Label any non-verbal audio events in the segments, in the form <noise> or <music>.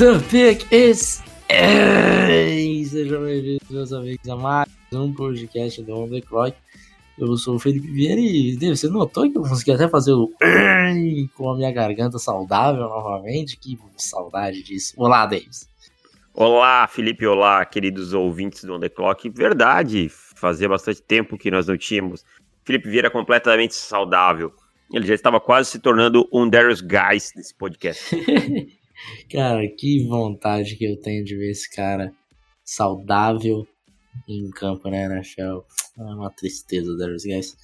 The pick is. Ei, sejam bem-vindos, meus amigos, a mais um podcast do On The Clock. Eu sou o Felipe Vieira e você notou que eu consegui até fazer o <clears throat> com a minha garganta saudável novamente? Que saudade disso. Olá, Davis. Olá, Felipe, olá, queridos ouvintes do On The Clock. Verdade, fazia bastante tempo que nós não tínhamos. Felipe Vieira completamente saudável. Ele já estava quase se tornando um Darius Guys nesse podcast. <laughs> Cara, que vontade que eu tenho de ver esse cara saudável em campo, né, NFL. É uma tristeza, Darius Guys.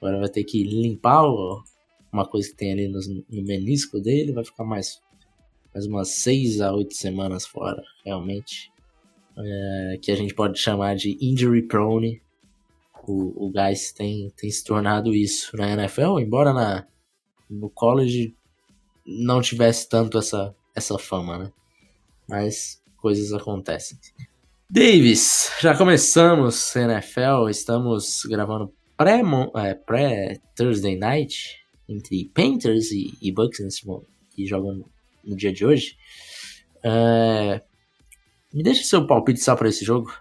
Agora vai ter que limpar o, uma coisa que tem ali no, no menisco dele, vai ficar mais, mais umas 6 a 8 semanas fora, realmente. É, que a gente pode chamar de injury prone. O, o Guys tem, tem se tornado isso na NFL, embora na, no college não tivesse tanto essa, essa fama, né? Mas coisas acontecem. Davis, já começamos NFL, estamos gravando pré-Thursday é, pré Night entre Panthers e, e Bucks nesse momento, que jogam no dia de hoje. É, me deixa seu palpite só para esse jogo.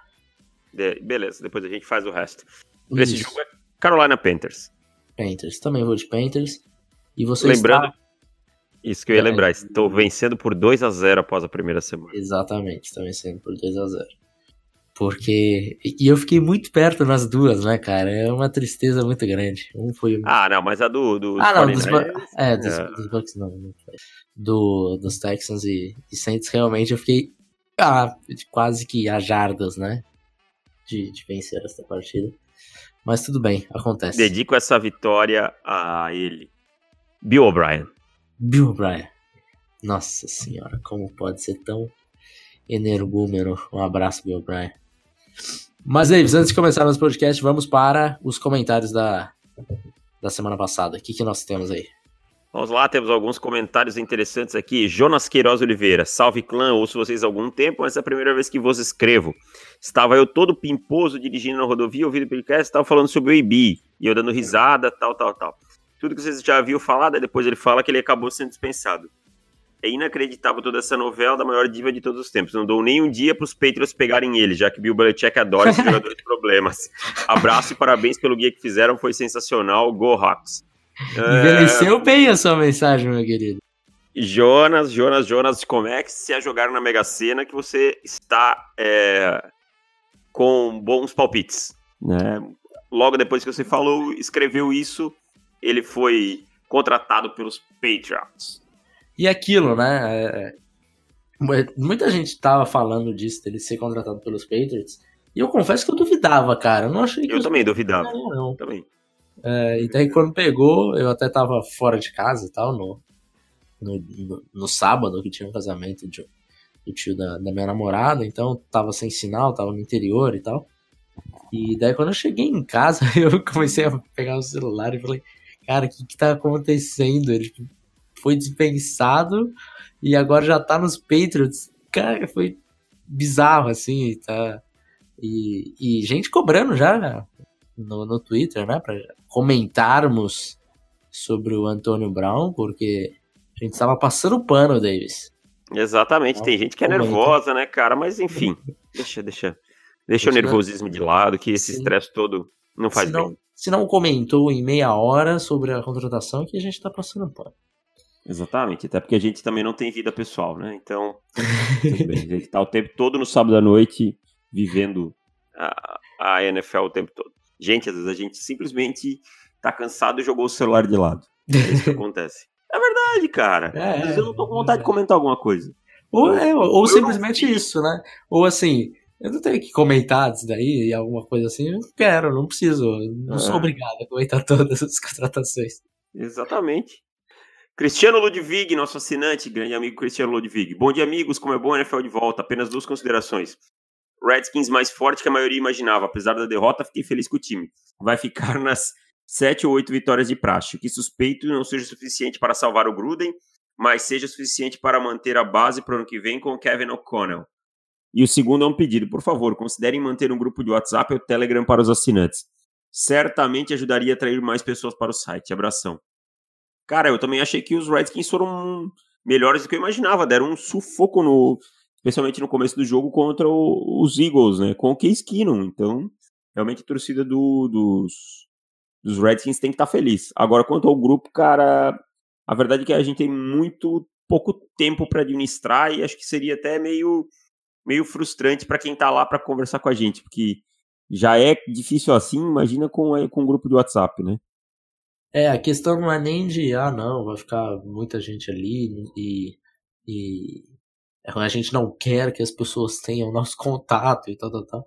De, beleza, depois a gente faz o resto. Esse jogo é Carolina Panthers. Panthers, também vou de Panthers. E você Lembrando, está... Isso que eu ia lembrar, estou vencendo por 2 a 0 após a primeira semana. Exatamente, estou vencendo por 2 a 0 Porque. E eu fiquei muito perto nas duas, né, cara? É uma tristeza muito grande. Um foi. Ah, não, mas a do. do ah, não, dos, é, dos, é. dos Bucks não. não do, dos Texans e, e Saints, realmente eu fiquei. Ah, quase que a jardas, né? De, de vencer essa partida. Mas tudo bem, acontece. Dedico essa vitória a ele. Bill O'Brien. Bill O'Brien. Nossa senhora, como pode ser tão energúmeno? Um abraço, Bill O'Brien. Mas aí, antes de começar nosso podcast, vamos para os comentários da, da semana passada. O que, que nós temos aí? Vamos lá, temos alguns comentários interessantes aqui. Jonas Queiroz Oliveira, salve clã, ouço vocês há algum tempo, mas é a primeira vez que vos escrevo. Estava eu todo pimposo dirigindo na rodovia, ouvindo o podcast, estava falando sobre o IB, e eu dando risada, tal, tal, tal tudo que vocês já viram falar, depois ele fala que ele acabou sendo dispensado. É inacreditável toda essa novela da maior diva de todos os tempos. Não dou nem um dia para os Patriots pegarem ele, já que Bill Belichick adora esse <laughs> jogador de problemas. Abraço e parabéns pelo guia que fizeram, foi sensacional. Go Hawks. Envelheceu é... bem a sua mensagem, meu querido. Jonas, Jonas, Jonas, como é que se a jogar na Mega Sena que você está é, com bons palpites? Né? Logo depois que você falou, escreveu isso, ele foi contratado pelos Patriots. E aquilo, né? É, é muita gente estava falando disso, dele ser contratado pelos Patriots. E eu confesso que eu duvidava, cara. Eu não achei. Eu também duvidava. Não, não. Também. É, e daí quando pegou, eu até tava fora de casa e tal, no, no, no, no sábado, que tinha um casamento de, do tio da, da minha namorada, então tava sem sinal, tava no interior e tal. E daí quando eu cheguei em casa, <laughs> eu comecei a pegar o celular e falei, cara, o que, que tá acontecendo? Ele tipo, foi dispensado e agora já tá nos Patriots. Cara, foi bizarro, assim, tá. E, e gente cobrando já no, no Twitter, né, pra comentarmos sobre o Antônio Brown, porque a gente estava passando pano, Davis. Exatamente, tem gente que é nervosa, né, cara, mas enfim, <laughs> deixa, deixa, deixa o nervosismo de lado, que esse estresse todo não faz não, bem se não comentou em meia hora sobre a contratação, que a gente tá passando pano. Exatamente, até porque a gente também não tem vida pessoal, né? Então, <laughs> bem. A gente tá o tempo todo no sábado à noite vivendo a, a NFL o tempo todo. Gente, às vezes a gente simplesmente tá cansado e jogou o celular de lado. É isso que <laughs> acontece. É verdade, cara. É, às vezes eu não tô com vontade de comentar alguma coisa. Ou, é, ou, ou simplesmente isso, né? Ou assim, eu não tenho que comentar disso daí, alguma coisa assim. Eu não quero, não preciso. Não é. sou obrigado a comentar <laughs> todas as contratações. Exatamente. Cristiano Ludwig, nosso assinante, grande amigo Cristiano Ludwig. Bom dia, amigos. Como é bom a NFL de volta. Apenas duas considerações. Redskins mais forte que a maioria imaginava. Apesar da derrota, fiquei feliz com o time. Vai ficar nas sete ou oito vitórias de praxe, que suspeito não seja suficiente para salvar o Gruden, mas seja suficiente para manter a base para o ano que vem com o Kevin O'Connell. E o segundo é um pedido, por favor, considerem manter um grupo de WhatsApp ou Telegram para os assinantes. Certamente ajudaria a atrair mais pessoas para o site. Abração. Cara, eu também achei que os Redskins foram melhores do que eu imaginava. Deram um sufoco no, especialmente no começo do jogo contra o, os Eagles, né? Com o Case Keenum. Então, realmente a torcida do, dos, dos Redskins tem que estar tá feliz. Agora, quanto ao grupo, cara, a verdade é que a gente tem muito pouco tempo para administrar e acho que seria até meio meio frustrante para quem está lá para conversar com a gente, porque já é difícil assim, imagina com, com um grupo de WhatsApp, né? É, a questão não é nem de, ah, não, vai ficar muita gente ali e, e a gente não quer que as pessoas tenham nosso <laughs> contato e tal, tal, tal.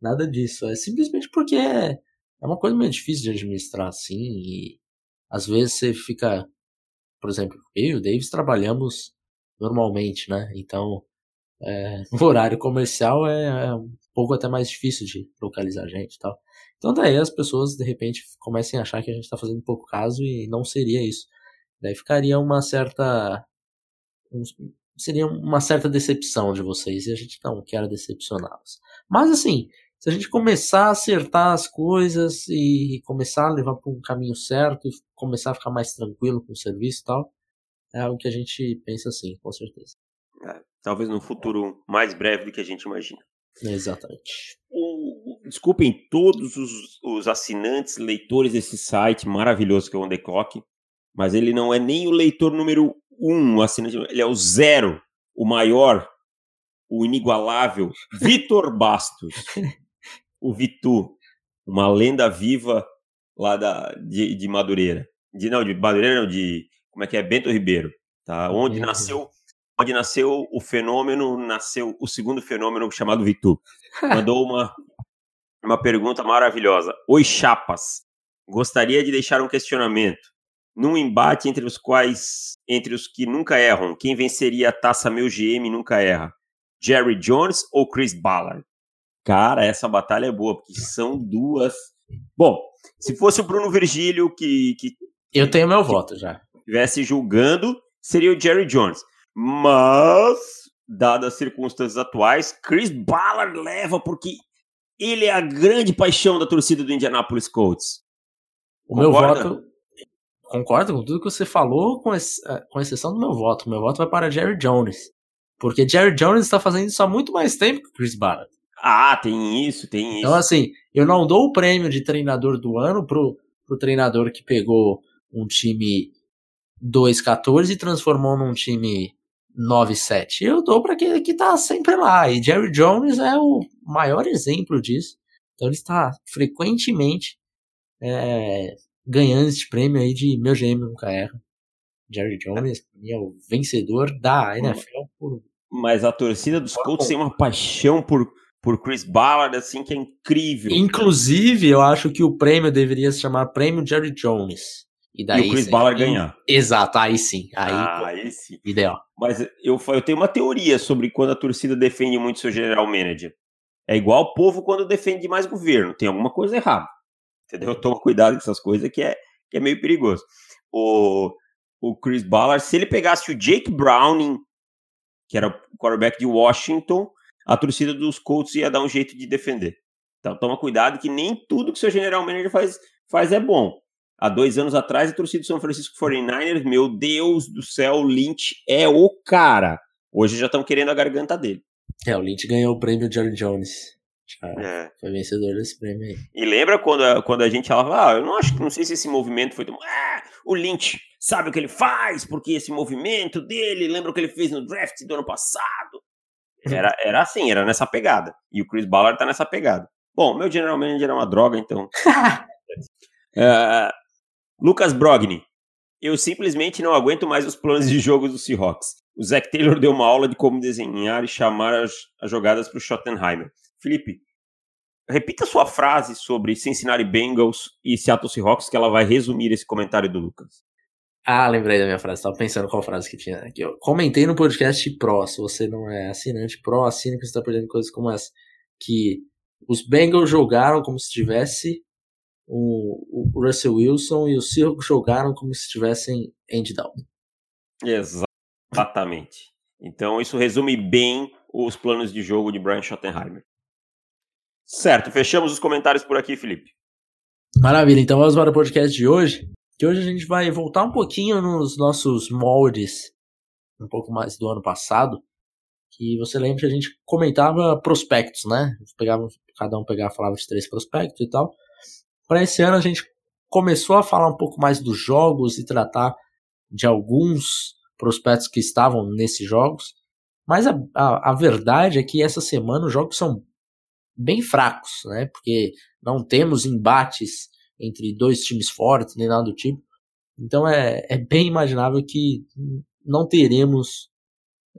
Nada disso. É simplesmente porque é, é uma coisa meio difícil de administrar assim e às vezes você fica, por exemplo, eu e o Davis trabalhamos normalmente, né? Então, é, <laughs> no horário comercial é, é, um pouco até mais difícil de localizar a gente e tal. Então daí as pessoas de repente comecem a achar que a gente está fazendo pouco caso e não seria isso. Daí ficaria uma certa. Um, seria uma certa decepção de vocês e a gente não quer decepcioná-los. Mas assim, se a gente começar a acertar as coisas e começar a levar para um caminho certo e começar a ficar mais tranquilo com o serviço e tal, é algo que a gente pensa assim, com certeza. É, talvez num futuro mais breve do que a gente imagina. Exatamente. O, desculpem todos os, os, assinantes, leitores desse site maravilhoso que é o On The Clock, mas ele não é nem o leitor número um assinante, ele é o zero, o maior, o inigualável, <laughs> Vitor Bastos. o Vitu, uma lenda viva lá da, de, de Madureira. De, não, de Madureira não, de. Como é que é? Bento Ribeiro. Tá? Onde nasceu onde nasceu o fenômeno, nasceu o segundo fenômeno chamado Vitu. <laughs> Mandou uma, uma pergunta maravilhosa. Oi, chapas. Gostaria de deixar um questionamento. Num embate entre os quais, entre os que nunca erram, quem venceria a taça meu GM nunca erra? Jerry Jones ou Chris Ballard? Cara, essa batalha é boa, porque são duas. Bom, se fosse o Bruno Virgílio que. que Eu tenho meu voto já. Estivesse julgando, seria o Jerry Jones. Mas, dadas as circunstâncias atuais, Chris Ballard leva porque ele é a grande paixão da torcida do Indianapolis Colts. O Concorda? meu voto. Concordo com tudo que você falou, com, ex, é, com exceção do meu voto. O meu voto vai para Jerry Jones. Porque Jerry Jones está fazendo isso há muito mais tempo que Chris Ballard. Ah, tem isso, tem isso. Então, assim, eu não dou o prêmio de treinador do ano pro, pro treinador que pegou um time 2-14 e transformou num time 9-7. Eu dou para aquele que tá sempre lá. E Jerry Jones é o maior exemplo disso. Então ele está frequentemente é, ganhando esse prêmio aí de meu GM nunca erra. Jerry Jones é o vencedor da NFL por. Mas a torcida dos Colts tem uma paixão por, por Chris Ballard, assim, que é incrível. Inclusive, eu acho que o prêmio deveria se chamar Prêmio Jerry Jones. E, daí, e o Chris sim, Ballard ganhar. Exato, aí sim. Aí, ah, aí sim. Ideal. Mas eu, eu tenho uma teoria sobre quando a torcida defende muito seu general manager. É igual o povo quando defende mais governo. Tem alguma coisa errada. Entendeu? <laughs> Toma cuidado com essas coisas que é, que é meio perigoso. O, o Chris Ballard, se ele pegasse o Jake Browning, que era o quarterback de Washington, a torcida dos Colts ia dar um jeito de defender. Então toma cuidado que nem tudo que seu general manager faz, faz é bom. Há dois anos atrás, a torcida do São Francisco 49ers, meu Deus do céu, o Lynch é o cara. Hoje já estão querendo a garganta dele. É, o Lynch ganhou o prêmio Jerry Jones. é. Foi vencedor desse prêmio aí. E lembra quando a, quando a gente falava, ah, eu não acho, não sei se esse movimento foi tão. Ah, o Lynch sabe o que ele faz, porque esse movimento dele, lembra o que ele fez no draft do ano passado? Era, era assim, era nessa pegada. E o Chris Ballard tá nessa pegada. Bom, meu general manager é uma droga, então. uh, <laughs> Lucas Brogni. Eu simplesmente não aguento mais os planos de jogo do Seahawks. O Zach Taylor deu uma aula de como desenhar e chamar as, as jogadas para o Schottenheimer. Felipe, repita sua frase sobre Cincinnati Bengals e Seattle Seahawks, que ela vai resumir esse comentário do Lucas. Ah, lembrei da minha frase. Estava pensando qual frase que tinha aqui. Eu comentei no podcast Pro. Se você não é assinante Pro, assine que você está perdendo coisas como essa. que os Bengals jogaram como se tivesse o, o Russell Wilson e os Seahawks jogaram como se tivessem Andy Dalton. Exatamente. Então isso resume bem os planos de jogo de Brian Schottenheimer. Certo, fechamos os comentários por aqui, Felipe. Maravilha, então vamos para o podcast de hoje. Que hoje a gente vai voltar um pouquinho nos nossos moldes, um pouco mais do ano passado. Que você lembra que a gente comentava prospectos, né? Pegava, cada um pegava, falava de três prospectos e tal. Para esse ano a gente começou a falar um pouco mais dos jogos e tratar de alguns prospectos que estavam nesses jogos. Mas a, a, a verdade é que essa semana os jogos são bem fracos, né? Porque não temos embates entre dois times fortes, nem nada do tipo. Então é, é bem imaginável que não teremos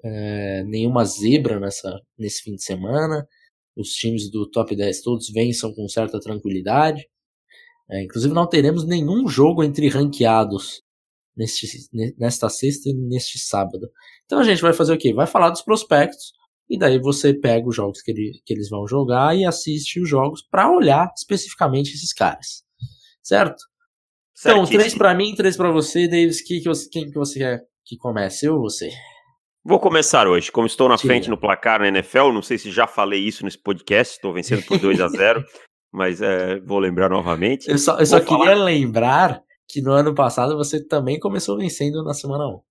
é, nenhuma zebra nessa, nesse fim de semana. Os times do top 10 todos vençam com certa tranquilidade. É, inclusive não teremos nenhum jogo entre ranqueados neste, nesta sexta e neste sábado. Então a gente vai fazer o quê? Vai falar dos prospectos e daí você pega os jogos que, ele, que eles vão jogar e assiste os jogos para olhar especificamente esses caras. Certo? Então, três para mim, três para você, Davis. Que, que você, quem que você quer que comece? Eu ou você? Vou começar hoje. Como estou na frente no placar na NFL, não sei se já falei isso nesse podcast, estou vencendo por 2 a 0 <laughs> mas é, vou lembrar novamente. Eu só, eu só queria lembrar que no ano passado você também começou vencendo na semana 1.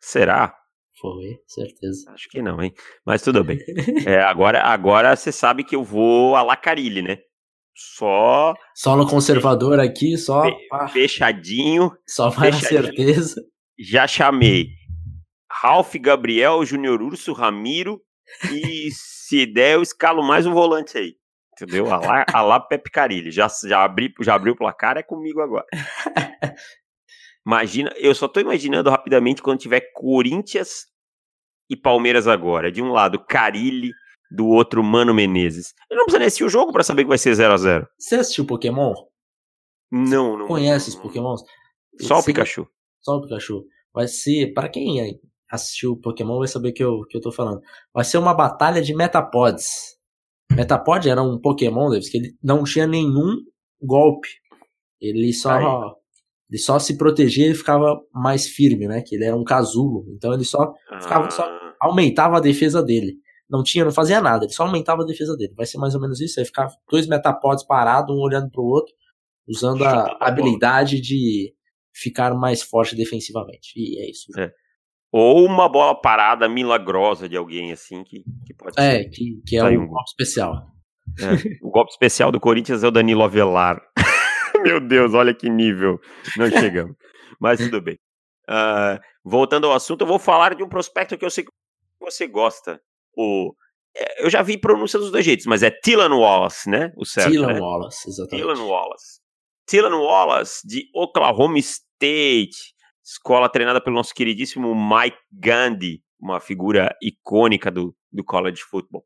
Será? Foi, certeza. Acho que não, hein? Mas tudo bem. <laughs> é, agora, agora você sabe que eu vou a Lacarilli, né? Só. Solo conservador aqui, só. Fechadinho. Só para certeza. Já chamei Ralph Gabriel, Júnior Urso, Ramiro. E se der, eu escalo mais um volante aí. Entendeu? A lá, a lá Pepe Carilli. Já, já, abri, já abriu o placar, é comigo agora. Imagina, eu só tô imaginando rapidamente quando tiver Corinthians e Palmeiras agora. De um lado, Carilli, do outro, Mano Menezes. Eu não preciso nem assistir o jogo para saber que vai ser 0 a 0 Você assistiu Pokémon? Não, não. Conhece os Pokémons? Só o Pikachu. Só o Pikachu. Vai ser, para quem assistiu Pokémon vai saber que eu que eu tô falando. Vai ser uma batalha de Metapods. Metapod era um Pokémon, Davis, que ele não tinha nenhum golpe. Ele só ele só se protegia e ficava mais firme, né? Que ele era um casulo. Então ele só ficava, só ah. aumentava a defesa dele. Não tinha, não fazia nada, ele só aumentava a defesa dele. Vai ser mais ou menos isso. Aí ficava dois metapods parados, um olhando pro outro, usando a habilidade de ficar mais forte defensivamente. E é isso. É. Ou uma bola parada milagrosa de alguém assim que, que pode é, ser. Que, que é um, um golpe especial. É, o golpe especial do Corinthians é o Danilo Avelar. <laughs> Meu Deus, olha que nível. Não chegamos. Mas tudo bem. Uh, voltando ao assunto, eu vou falar de um prospecto que eu sei que você gosta. O, é, eu já vi pronúncia dos dois jeitos, mas é Tilan Wallace, né? O certo, Tilan né? Wallace, exatamente. Tilan Wallace. Tilan Wallace, de Oklahoma State, escola treinada pelo nosso queridíssimo Mike Gandhi, uma figura icônica do, do college football.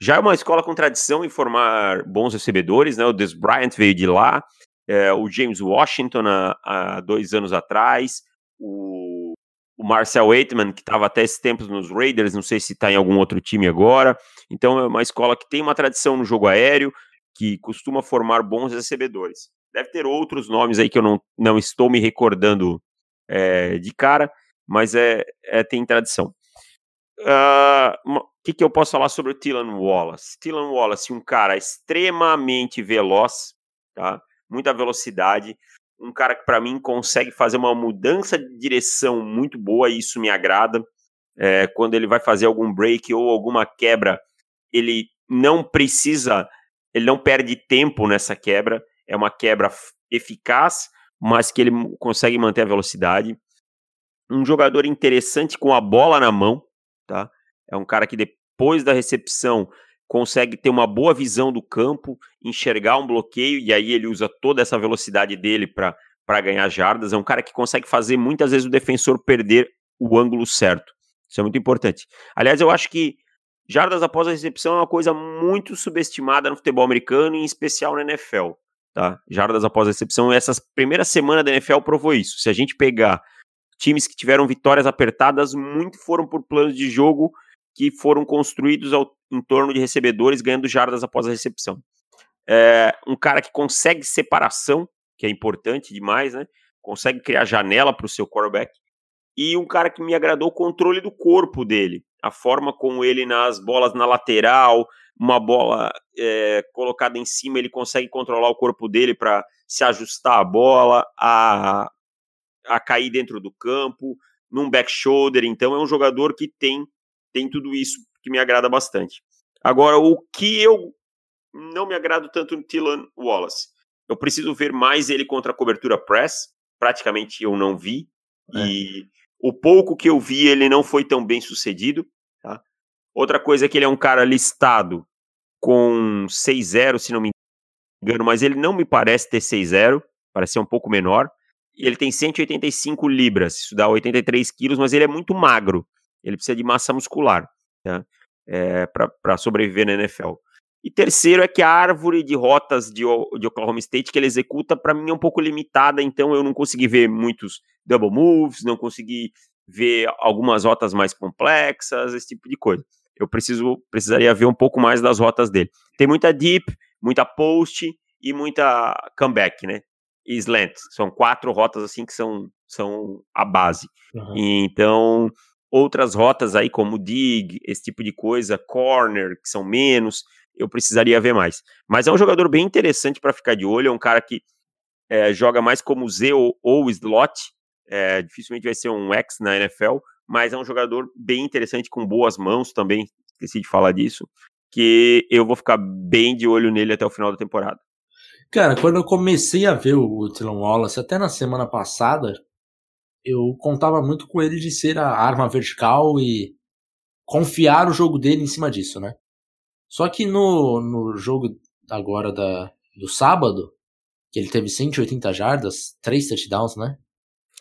Já é uma escola com tradição em formar bons recebedores, né? O Des Bryant veio de lá, é, o James Washington há, dois anos atrás, o, o Marcel Waitman, que estava até esse tempo nos Raiders, não sei se está em algum outro time agora. Então é uma escola que tem uma tradição no jogo aéreo, que costuma formar bons recebedores. Deve ter outros nomes aí que eu não, não estou me recordando é, de cara, mas é, é tem tradição. Ah, o uh, que, que eu posso falar sobre o Tylan Wallace? Tylan Wallace, um cara extremamente veloz, tá? muita velocidade, um cara que para mim consegue fazer uma mudança de direção muito boa, e isso me agrada. É, quando ele vai fazer algum break ou alguma quebra, ele não precisa, ele não perde tempo nessa quebra, é uma quebra eficaz, mas que ele consegue manter a velocidade. Um jogador interessante com a bola na mão, tá? É um cara que depois da recepção consegue ter uma boa visão do campo, enxergar um bloqueio, e aí ele usa toda essa velocidade dele para ganhar jardas. É um cara que consegue fazer muitas vezes o defensor perder o ângulo certo. Isso é muito importante. Aliás, eu acho que jardas após a recepção é uma coisa muito subestimada no futebol americano, em especial na NFL. Tá? Jardas após a recepção. Essa primeira semana da NFL provou isso. Se a gente pegar times que tiveram vitórias apertadas, muito foram por planos de jogo que foram construídos ao, em torno de recebedores ganhando jardas após a recepção. É, um cara que consegue separação, que é importante demais, né? Consegue criar janela para o seu quarterback. E um cara que me agradou o controle do corpo dele. A forma como ele nas bolas na lateral, uma bola é, colocada em cima, ele consegue controlar o corpo dele para se ajustar a bola, a, a cair dentro do campo, num back shoulder. Então é um jogador que tem, tem tudo isso que me agrada bastante. Agora, o que eu não me agrado tanto no Tylan Wallace. Eu preciso ver mais ele contra a cobertura press. Praticamente eu não vi. É. E o pouco que eu vi, ele não foi tão bem sucedido. Tá? Outra coisa é que ele é um cara listado com 6-0, se não me engano, mas ele não me parece ter 6-0, parece ser um pouco menor. E ele tem 185 libras, isso dá 83 quilos, mas ele é muito magro. Ele precisa de massa muscular tá? é, para sobreviver na NFL. E terceiro é que a árvore de rotas de, de Oklahoma State que ele executa, para mim, é um pouco limitada, então eu não consegui ver muitos double moves, não consegui ver algumas rotas mais complexas, esse tipo de coisa. Eu preciso precisaria ver um pouco mais das rotas dele. Tem muita deep, muita post e muita comeback, né? E slant. São quatro rotas assim que são, são a base. Uhum. Então, outras rotas aí como dig, esse tipo de coisa, corner, que são menos, eu precisaria ver mais. Mas é um jogador bem interessante para ficar de olho, é um cara que é, joga mais como Z ou, ou slot, é, dificilmente vai ser um X na NFL, mas é um jogador bem interessante, com boas mãos também, esqueci de falar disso, que eu vou ficar bem de olho nele até o final da temporada. Cara, quando eu comecei a ver o Tylon Wallace, até na semana passada, eu contava muito com ele de ser a arma vertical e confiar o jogo dele em cima disso, né? Só que no, no jogo agora da, do sábado, que ele teve 180 jardas, 3 touchdowns, né?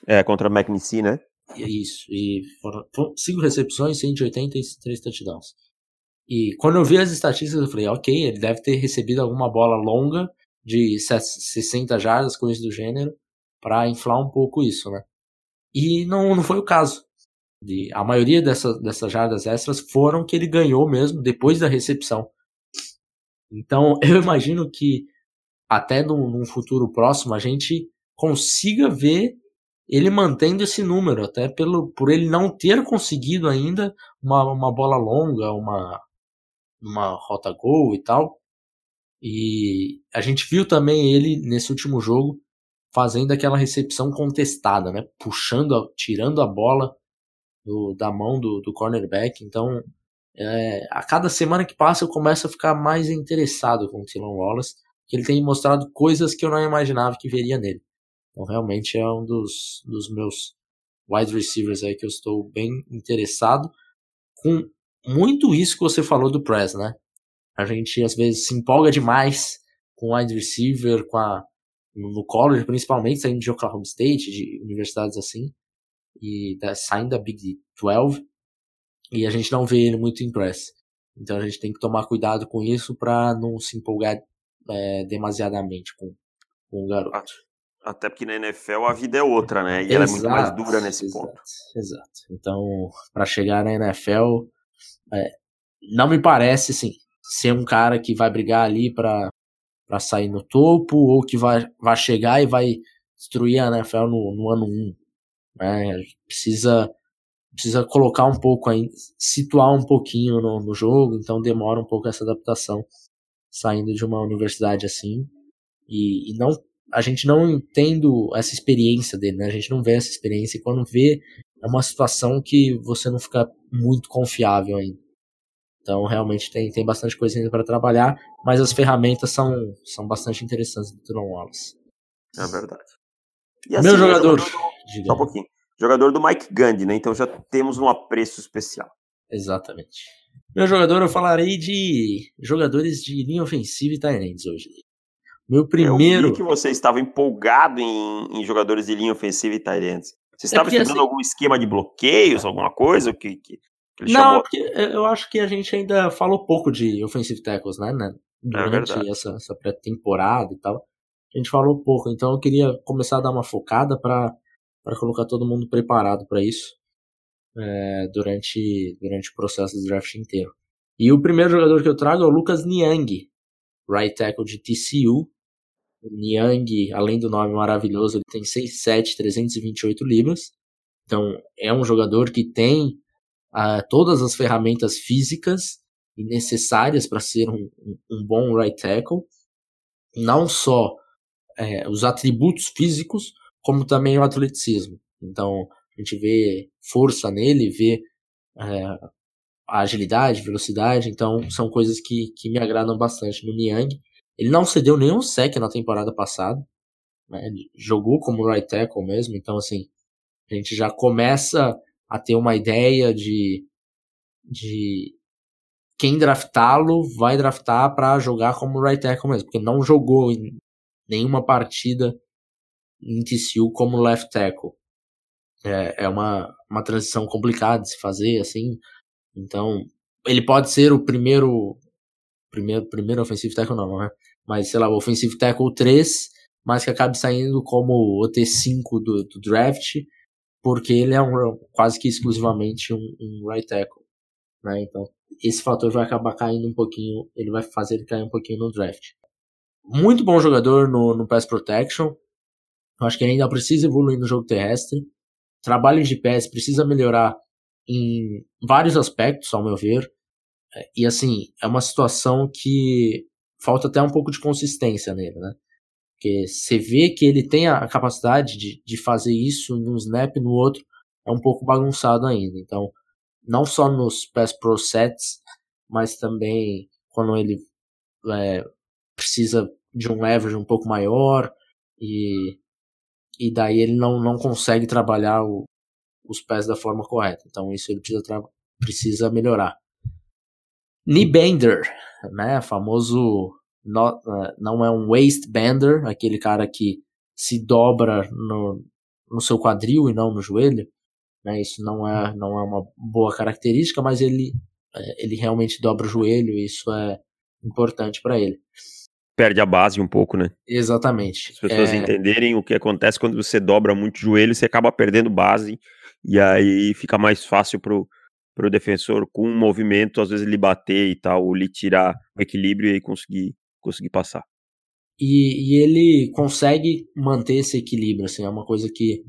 É, contra a McNC, né? Isso, e foram 5 recepções, 180 e 3 touchdowns. E quando eu vi as estatísticas, eu falei, ok, ele deve ter recebido alguma bola longa de 60 jardas, coisas do gênero, para inflar um pouco isso, né? E não, não foi o caso. De, a maioria dessa, dessas jardas extras foram que ele ganhou mesmo depois da recepção. Então <laughs> eu imagino que até num, num futuro próximo a gente consiga ver ele mantendo esse número, até pelo, por ele não ter conseguido ainda uma, uma bola longa, uma, uma rota gol e tal. E a gente viu também ele nesse último jogo fazendo aquela recepção contestada, né? Puxando, tirando a bola do, da mão do, do cornerback. Então, é, a cada semana que passa eu começo a ficar mais interessado com o Tylon Wallace, que ele tem mostrado coisas que eu não imaginava que veria nele. Então, realmente é um dos, dos meus wide receivers aí que eu estou bem interessado. Com muito isso que você falou do Press, né? A gente às vezes se empolga demais com wide receiver, com a, no college, principalmente saindo de Oklahoma State, de universidades assim e da, saindo da Big 12 e a gente não vê ele muito em press. Então a gente tem que tomar cuidado com isso para não se empolgar é, demasiadamente com, com o garoto. Até porque na NFL a vida é outra, né? E exato, ela é muito mais dura nesse exato, ponto. Exato. Então, para chegar na NFL, é, não me parece assim, ser um cara que vai brigar ali para sair no topo ou que vai, vai chegar e vai destruir a NFL no, no ano 1. Né? Precisa, precisa colocar um pouco aí, situar um pouquinho no, no jogo, então demora um pouco essa adaptação saindo de uma universidade assim. E, e não a gente não tendo essa experiência dele, né? A gente não vê essa experiência e quando vê é uma situação que você não fica muito confiável ainda. Então realmente tem, tem bastante coisa ainda para trabalhar, mas as ferramentas são, são bastante interessantes do Tron Wallace. É verdade. E assim, Meu jogador. Só um pouquinho. Jogador do Mike Gandhi, né? Então já temos um apreço especial. Exatamente. Meu jogador, eu falarei de jogadores de linha ofensiva e tight hoje. Meu primeiro. Eu vi que você estava empolgado em, em jogadores de linha ofensiva e tight Você é estava é estudando assim... algum esquema de bloqueios, alguma coisa que, que, que Não, chamou... porque eu acho que a gente ainda falou pouco de offensive tackles, né? né? É durante é essa, essa pré-temporada e tal. A gente falou pouco, então eu queria começar a dar uma focada para para colocar todo mundo preparado para isso. é, durante, durante o processo do draft inteiro. E o primeiro jogador que eu trago é o Lucas Niang, right tackle de TCU. Niang, além do nome maravilhoso, ele tem 6'7", 328 libras. Então, é um jogador que tem uh, todas as ferramentas físicas necessárias para ser um, um, bom right tackle. Não só é, os atributos físicos, como também o atleticismo. Então, a gente vê força nele, vê é, a agilidade, velocidade, então são coisas que, que me agradam bastante no Niang. Ele não cedeu nenhum sec na temporada passada, né? jogou como right tackle mesmo, então assim, a gente já começa a ter uma ideia de, de quem draftá-lo vai draftar para jogar como right tackle mesmo, porque não jogou em nenhuma partida em TCU como left tackle. É, é uma, uma transição complicada de se fazer, assim. Então, ele pode ser o primeiro. Primeiro, primeiro offensive tackle, não, né? Mas, sei lá, o offensive tackle 3, mas que acabe saindo como o T5 do, do draft, porque ele é um, quase que exclusivamente um, um right tackle. Né? Então, esse fator vai acabar caindo um pouquinho, ele vai fazer ele cair um pouquinho no draft. Muito bom jogador no, no pass protection. Eu acho que ele ainda precisa evoluir no jogo terrestre trabalho de pés precisa melhorar em vários aspectos, ao meu ver. É, e assim, é uma situação que falta até um pouco de consistência nele, né? Porque você vê que ele tem a capacidade de, de fazer isso num snap no outro é um pouco bagunçado ainda. Então, não só nos pass pro sets, mas também quando ele é, precisa de um leverage um pouco maior e e daí ele não, não consegue trabalhar o, os pés da forma correta. Então isso ele precisa, precisa melhorar. Knee bender, né, famoso not, uh, não é um waist bender, aquele cara que se dobra no, no seu quadril e não no joelho, né, isso não é, não é uma boa característica, mas ele, é, ele realmente dobra o joelho e isso é importante para ele perde a base um pouco, né? Exatamente. As pessoas é... entenderem o que acontece quando você dobra muito o joelho, você acaba perdendo base e aí fica mais fácil pro, pro defensor com um movimento, às vezes ele bater e tal, ou lhe tirar o equilíbrio e conseguir, conseguir passar. E, e ele consegue manter esse equilíbrio, assim, é uma coisa que,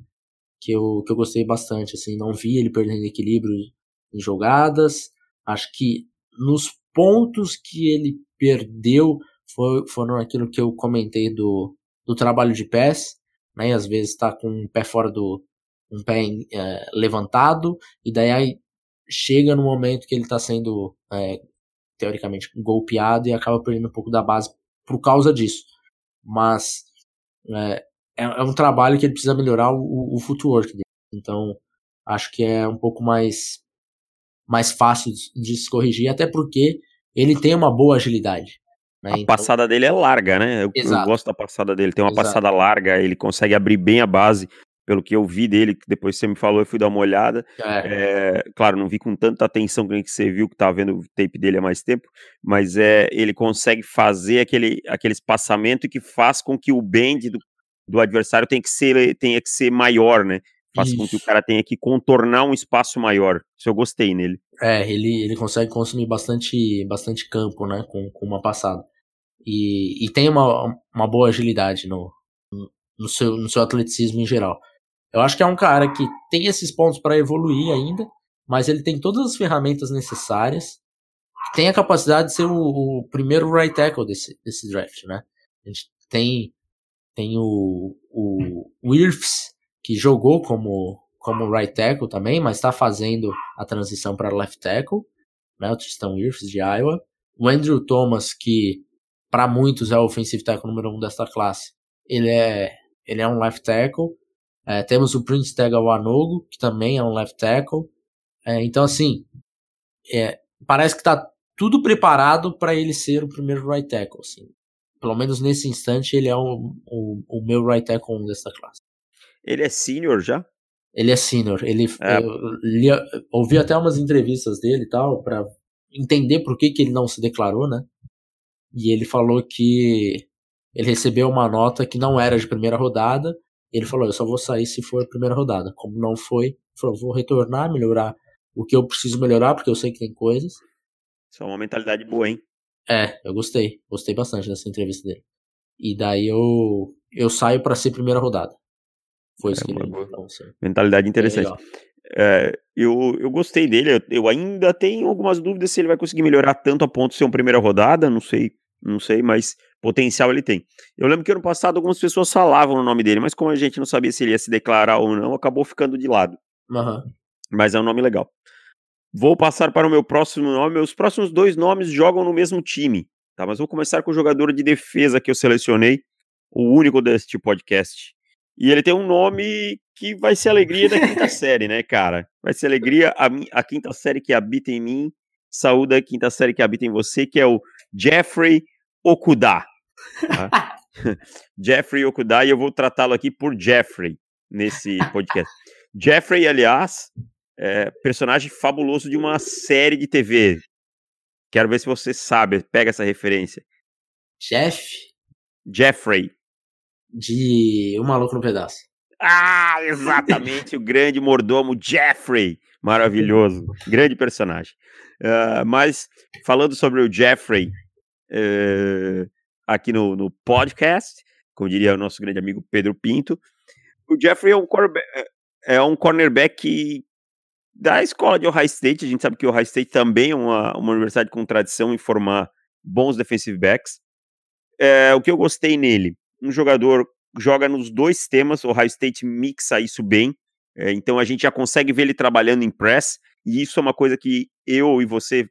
que, eu, que eu gostei bastante, assim, não vi ele perdendo equilíbrio em jogadas, acho que nos pontos que ele perdeu, foi, foram aquilo que eu comentei do, do trabalho de pés, né? Às vezes está com um pé fora do um pé é, levantado e daí aí chega no momento que ele está sendo é, teoricamente golpeado e acaba perdendo um pouco da base por causa disso. Mas é, é, é um trabalho que ele precisa melhorar o, o footwork dele. Então acho que é um pouco mais mais fácil de, de se corrigir, até porque ele tem uma boa agilidade. Né? A então... passada dele é larga, né? Eu, eu, gosto da passada dele. Tem uma Exato. passada larga, ele consegue abrir bem a base. Pelo que eu vi dele, que depois você me falou, eu fui dar uma olhada. É. É, claro, não vi com tanta atenção que você viu que tá vendo o tape dele há mais tempo, mas é ele consegue fazer aquele, aquele espaçamento que faz com que o bend do, do adversário tenha que ser, tenha que ser maior, né? Faz Isso. com que o cara tenha que contornar um espaço maior. Isso eu gostei nele. É, ele, ele consegue consumir bastante, bastante campo, né? Com, com uma passada. E, e tem uma, uma boa agilidade no, no, seu, no seu atleticismo em geral. Eu acho que é um cara que tem esses pontos para evoluir ainda, mas ele tem todas as ferramentas necessárias. Tem a capacidade de ser o, o primeiro right tackle desse, desse draft, né? A gente tem, tem o, o Wirfs, que jogou como, como right tackle também, mas está fazendo a transição para left tackle, né? O Tristan Wirfs de Iowa. O Andrew Thomas, que para muitos é o offensive tackle número um desta classe. Ele é, ele é um left tackle. É, temos o Prince Tegawanogo, que também é um left tackle. É, então, assim, é, parece que está tudo preparado para ele ser o primeiro right tackle. Assim. Pelo menos nesse instante, ele é o, o, o meu right tackle 1 desta classe. Ele é senior já? Ele é senior. Ele, é. Eu, li, ouvi até umas entrevistas dele e tal, para entender por que, que ele não se declarou, né? e ele falou que ele recebeu uma nota que não era de primeira rodada, Ele falou, eu só vou sair se for a primeira rodada. Como não foi, falou, vou retornar, melhorar o que eu preciso melhorar, porque eu sei que tem coisas. Isso é uma mentalidade boa, hein? É, eu gostei. Gostei bastante dessa entrevista dele. E daí eu eu saio para ser primeira rodada. Foi isso é, que ele então, Mentalidade interessante. É, eu, eu gostei dele. Eu, eu, ainda tenho algumas dúvidas se ele vai conseguir melhorar tanto a ponto de ser uma primeira rodada. Não sei, não sei, mas potencial ele tem. Eu lembro que ano passado algumas pessoas falavam o nome dele, mas como a gente não sabia se ele ia se declarar ou não, acabou ficando de lado. Uhum. Mas é um nome legal. Vou passar para o meu próximo nome. Os próximos dois nomes jogam no mesmo time, tá? Mas vou começar com o jogador de defesa que eu selecionei, o único deste podcast. E ele tem um nome que vai ser alegria da quinta <laughs> série, né, cara? Vai ser alegria a, a quinta série que habita em mim, saúde a quinta série que habita em você, que é o Jeffrey Okuda. Tá? <laughs> Jeffrey Okuda, e eu vou tratá-lo aqui por Jeffrey nesse podcast. <laughs> Jeffrey, aliás, é personagem fabuloso de uma série de TV. Quero ver se você sabe, pega essa referência. Jeff? Jeffrey. De O Maluco no Pedaço. Ah, exatamente, o grande mordomo Jeffrey. Maravilhoso, grande personagem. Uh, mas, falando sobre o Jeffrey uh, aqui no, no podcast, como diria o nosso grande amigo Pedro Pinto, o Jeffrey é um, é um cornerback da escola de Ohio State. A gente sabe que Ohio State também é uma, uma universidade com tradição em formar bons defensive backs. É, o que eu gostei nele, um jogador joga nos dois temas, o Ohio State mixa isso bem, é, então a gente já consegue ver ele trabalhando em press, e isso é uma coisa que eu e você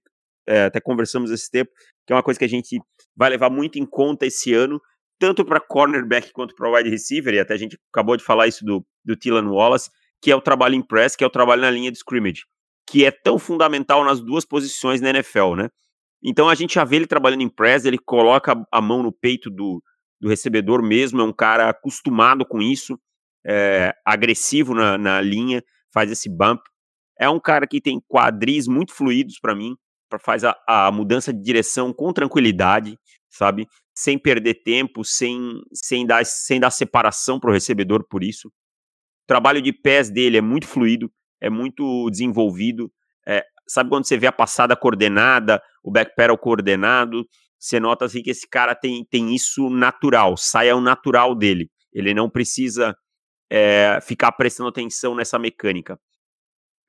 é, até conversamos esse tempo, que é uma coisa que a gente vai levar muito em conta esse ano, tanto para cornerback quanto para wide receiver, e até a gente acabou de falar isso do, do Tylan Wallace, que é o trabalho em press, que é o trabalho na linha de scrimmage, que é tão fundamental nas duas posições na NFL, né? Então a gente já vê ele trabalhando em press, ele coloca a mão no peito do, do recebedor mesmo, é um cara acostumado com isso, é, agressivo na, na linha, faz esse bump. É um cara que tem quadris muito fluidos para mim, faz a, a mudança de direção com tranquilidade, sabe? Sem perder tempo, sem, sem, dar, sem dar separação para o recebedor por isso. O trabalho de pés dele é muito fluido, é muito desenvolvido. É, sabe quando você vê a passada coordenada, o backpedal coordenado? Você nota assim que esse cara tem, tem isso natural, sai ao natural dele. Ele não precisa é, ficar prestando atenção nessa mecânica.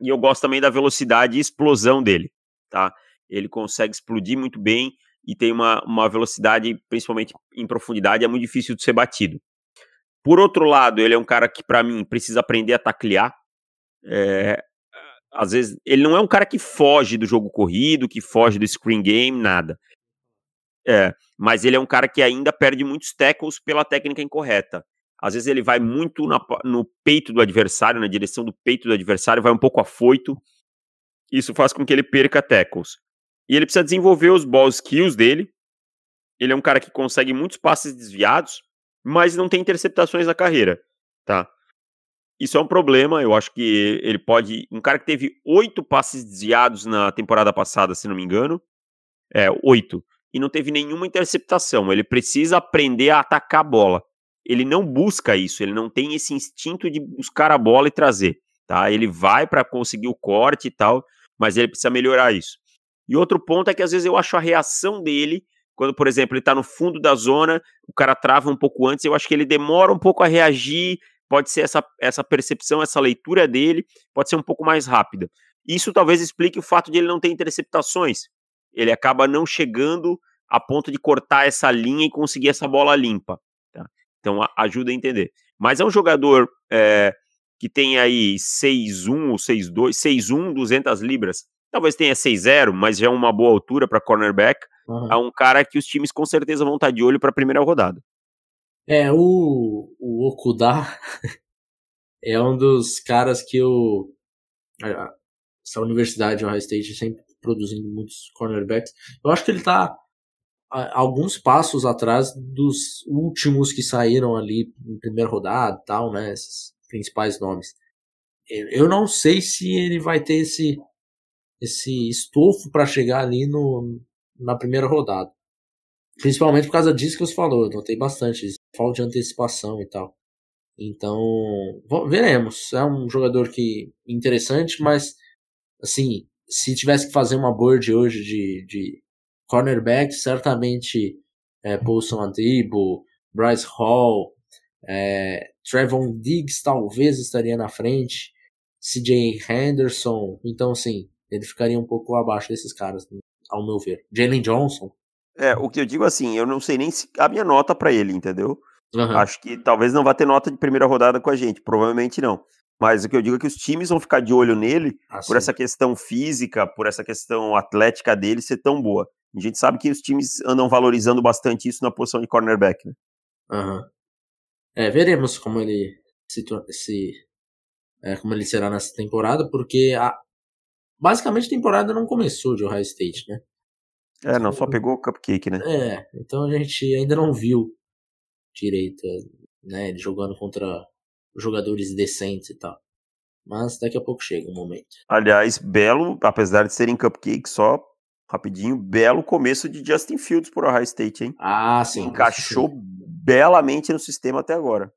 E eu gosto também da velocidade e explosão dele, tá? Ele consegue explodir muito bem e tem uma, uma velocidade, principalmente em profundidade, é muito difícil de ser batido. Por outro lado, ele é um cara que, para mim, precisa aprender a taclear. É, às vezes, ele não é um cara que foge do jogo corrido, que foge do screen game, nada. É, mas ele é um cara que ainda perde muitos tackles pela técnica incorreta. Às vezes ele vai muito na, no peito do adversário, na direção do peito do adversário, vai um pouco afoito. Isso faz com que ele perca tackles. E ele precisa desenvolver os ball skills dele. Ele é um cara que consegue muitos passes desviados, mas não tem interceptações na carreira, tá? Isso é um problema, eu acho que ele pode. Um cara que teve oito passes desviados na temporada passada, se não me engano. É, oito. E não teve nenhuma interceptação. Ele precisa aprender a atacar a bola. Ele não busca isso, ele não tem esse instinto de buscar a bola e trazer, tá? Ele vai para conseguir o corte e tal, mas ele precisa melhorar isso. E outro ponto é que às vezes eu acho a reação dele quando, por exemplo, ele está no fundo da zona, o cara trava um pouco antes, eu acho que ele demora um pouco a reagir, pode ser essa, essa percepção, essa leitura dele, pode ser um pouco mais rápida. Isso talvez explique o fato de ele não ter interceptações. Ele acaba não chegando a ponto de cortar essa linha e conseguir essa bola limpa. Tá? Então ajuda a entender. Mas é um jogador é, que tem aí 6'1 ou 6'2, 6'1, 200 libras. Talvez tenha 6'0, mas já é uma boa altura para cornerback Uhum. É um cara que os times com certeza vão estar de olho para a primeira rodada. É, o, o Okuda <laughs> é um dos caras que o. Essa universidade, o Ohio State, sempre produzindo muitos cornerbacks. Eu acho que ele está alguns passos atrás dos últimos que saíram ali em primeira rodada tal, né? Esses principais nomes. Eu não sei se ele vai ter esse, esse estofo para chegar ali no, na primeira rodada. Principalmente por causa disso que você falou, eu notei bastante. Falta de antecipação e tal. Então, veremos. É um jogador que interessante, mas assim, se tivesse que fazer uma board hoje de, de cornerback, certamente é, Paulson Adibo, Bryce Hall, é, Trevon Diggs talvez estaria na frente, CJ Henderson, então assim, ele ficaria um pouco abaixo desses caras, ao meu ver. Jalen Johnson. É, o que eu digo assim, eu não sei nem se a minha nota para ele, entendeu? Uhum. Acho que talvez não vá ter nota de primeira rodada com a gente, provavelmente não. Mas o que eu digo é que os times vão ficar de olho nele ah, por essa questão física, por essa questão atlética dele ser tão boa. A gente sabe que os times andam valorizando bastante isso na posição de cornerback, né? Uhum. É, veremos como ele se, se é, como ele será nessa temporada, porque a, basicamente a temporada não começou de Ohio State, né? É, não, só pegou o cupcake, né? É, então a gente ainda não viu direito, né? Ele jogando contra jogadores decentes e tal. Mas daqui a pouco chega o um momento. Aliás, belo, apesar de serem cupcake, só rapidinho, belo começo de Justin Fields por Ohio State, hein? Ah, sim. Encaixou sim. belamente no sistema até agora.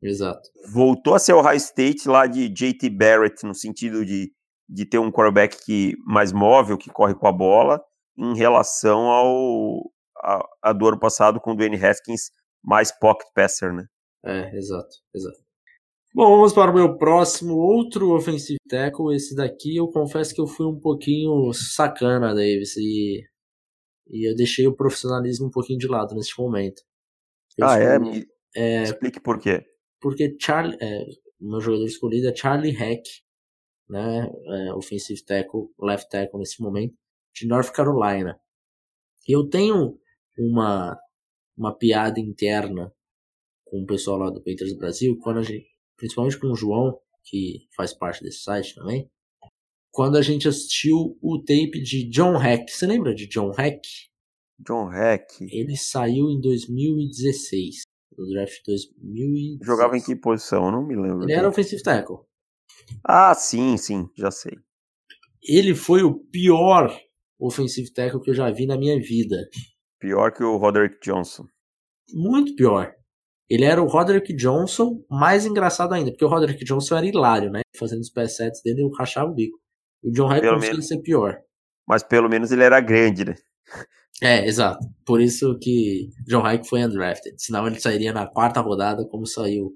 Exato. Voltou a ser o Ohio State lá de JT Barrett, no sentido de, de ter um quarterback que, mais móvel, que corre com a bola, em relação ao a, a do ano passado com o Dwayne Haskins mais pocket passer, né? É, exato, exato. Bom, vamos para o meu próximo, outro offensive tackle. Esse daqui eu confesso que eu fui um pouquinho sacana, Davis, e, e eu deixei o profissionalismo um pouquinho de lado neste momento. Eu ah, é? Me é? Explique por quê. Porque Charlie, é, meu jogador escolhido é Charlie Heck, né, é, offensive tackle, left tackle nesse momento, de North Carolina. Eu tenho uma, uma piada interna com o pessoal lá do Painters Brasil, quando a gente principalmente com o João, que faz parte desse site também, quando a gente assistiu o tape de John Hack. Você lembra de John Hack? John Hack. Ele saiu em 2016, no draft 2016. Jogava em que posição? Eu não me lembro. Ele era offensive tackle. Ah, sim, sim, já sei. Ele foi o pior offensive tackle que eu já vi na minha vida. Pior que o Roderick Johnson. Muito pior. Ele era o Roderick Johnson, mais engraçado ainda, porque o Roderick Johnson era hilário, né? Fazendo os pass sets dele, eu rachava o bico. O John Hyde conseguia ser pior. Mas pelo menos ele era grande, né? É, exato. Por isso que John Hyde foi undrafted. Senão ele sairia na quarta rodada, como saiu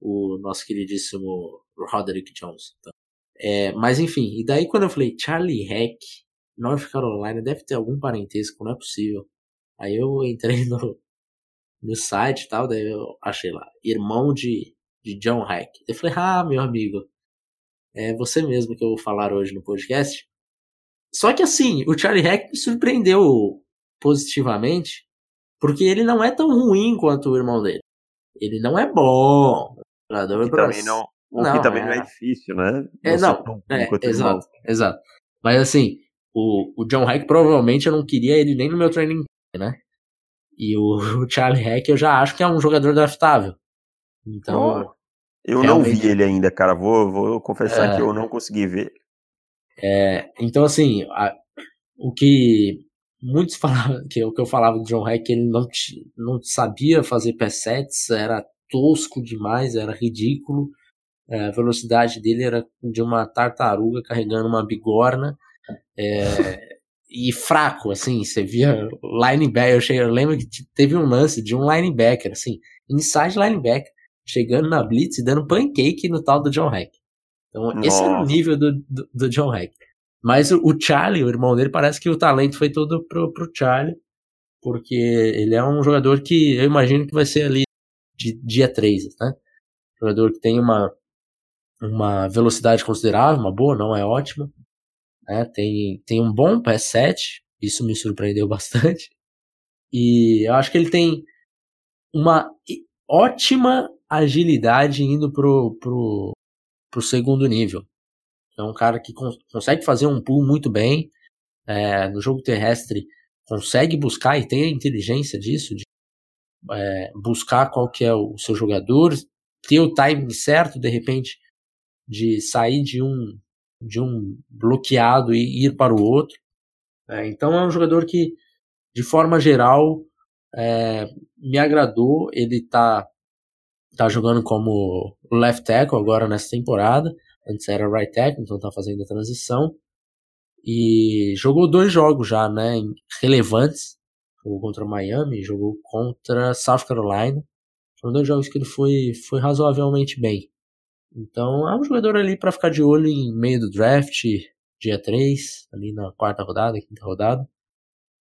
o nosso queridíssimo Roderick Johnson. Tá? É, mas enfim, e daí quando eu falei Charlie Heck, North Carolina, deve ter algum parentesco, não é possível. Aí eu entrei no, no site e tal, daí eu achei lá, irmão de, de John Hack. Eu falei, ah, meu amigo, é você mesmo que eu vou falar hoje no podcast. Só que assim, o Charlie Hack me surpreendeu positivamente, porque ele não é tão ruim quanto o irmão dele. Ele não é bom. Que também não, o não, que também é... não é difícil, né? É, não, é, exato, exato. Mas assim, o, o John Hack provavelmente eu não queria ele nem no meu training, né? E o, <laughs> o Charlie Heck eu já acho que é um jogador draftável. Então. Oh, eu realmente... não vi ele ainda, cara. Vou, vou confessar é, que eu não consegui ver. É, então, assim, a, o que muitos <laughs> falavam, que o que eu falava do John Heck, ele não, não sabia fazer P7s, era tosco demais, era ridículo. É, a velocidade dele era de uma tartaruga carregando uma bigorna. É, e fraco, assim, você via linebacker, eu, cheguei, eu lembro que teve um lance de um linebacker, assim, inside linebacker, chegando na blitz e dando pancake no tal do John Hack. Então, Nossa. esse é o nível do, do, do John Hack. Mas o, o, Charlie, o irmão dele, parece que o talento foi todo pro, pro Charlie, porque ele é um jogador que eu imagino que vai ser ali de dia 3, né? Jogador que tem uma, uma velocidade considerável, uma boa, não é ótima, né? Tem, tem um bom PS7, isso me surpreendeu <laughs> bastante. E eu acho que ele tem uma ótima agilidade indo pro, pro, pro segundo nível. É um cara que cons consegue fazer um pull muito bem. É, no jogo terrestre consegue buscar e tem a inteligência disso, de é, buscar qual que é o seu jogador, ter o timing certo, de repente, de sair de um de um bloqueado e ir para o outro. É, então é um jogador que, de forma geral, é, me agradou. Ele está tá jogando como left tackle agora nessa temporada. Antes era right tackle, então tá fazendo a transição. E jogou dois jogos já, né, relevantes. Jogou contra Miami, jogou contra South Carolina. Foram dois jogos que ele foi, foi razoavelmente bem. Então é um jogador ali para ficar de olho em meio do draft, dia 3, ali na quarta rodada, quinta rodada.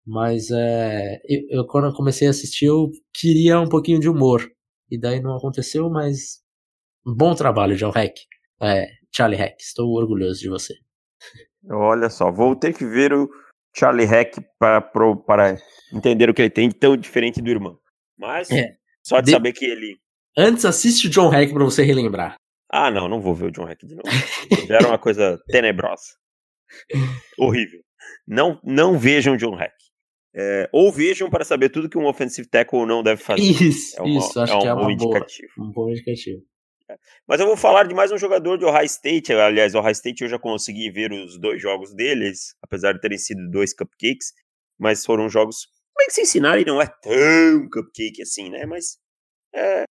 Mas é, eu, eu, quando eu comecei a assistir eu queria um pouquinho de humor. E daí não aconteceu, mas bom trabalho, John Hack. É, Charlie Hack, estou orgulhoso de você. Olha só, vou ter que ver o Charlie Hack para, para entender o que ele tem de tão diferente do irmão. Mas é. só de, de, saber que ele. Antes assiste o John Hack para você relembrar. Ah, não, não vou ver o John Hack de novo. Era uma coisa tenebrosa. Horrível. Não, não vejam John Hack. É, ou vejam para saber tudo que um offensive tackle não deve fazer. Isso, é uma, isso, acho é um que é uma indicativo. boa, um bom indicativo. É. Mas eu vou falar de mais um jogador de Ohio State. Aliás, Ohio State eu já consegui ver os dois jogos deles, apesar de terem sido dois cupcakes, mas foram jogos bem que Cincinnati não é tão cupcake assim, né? Mas é,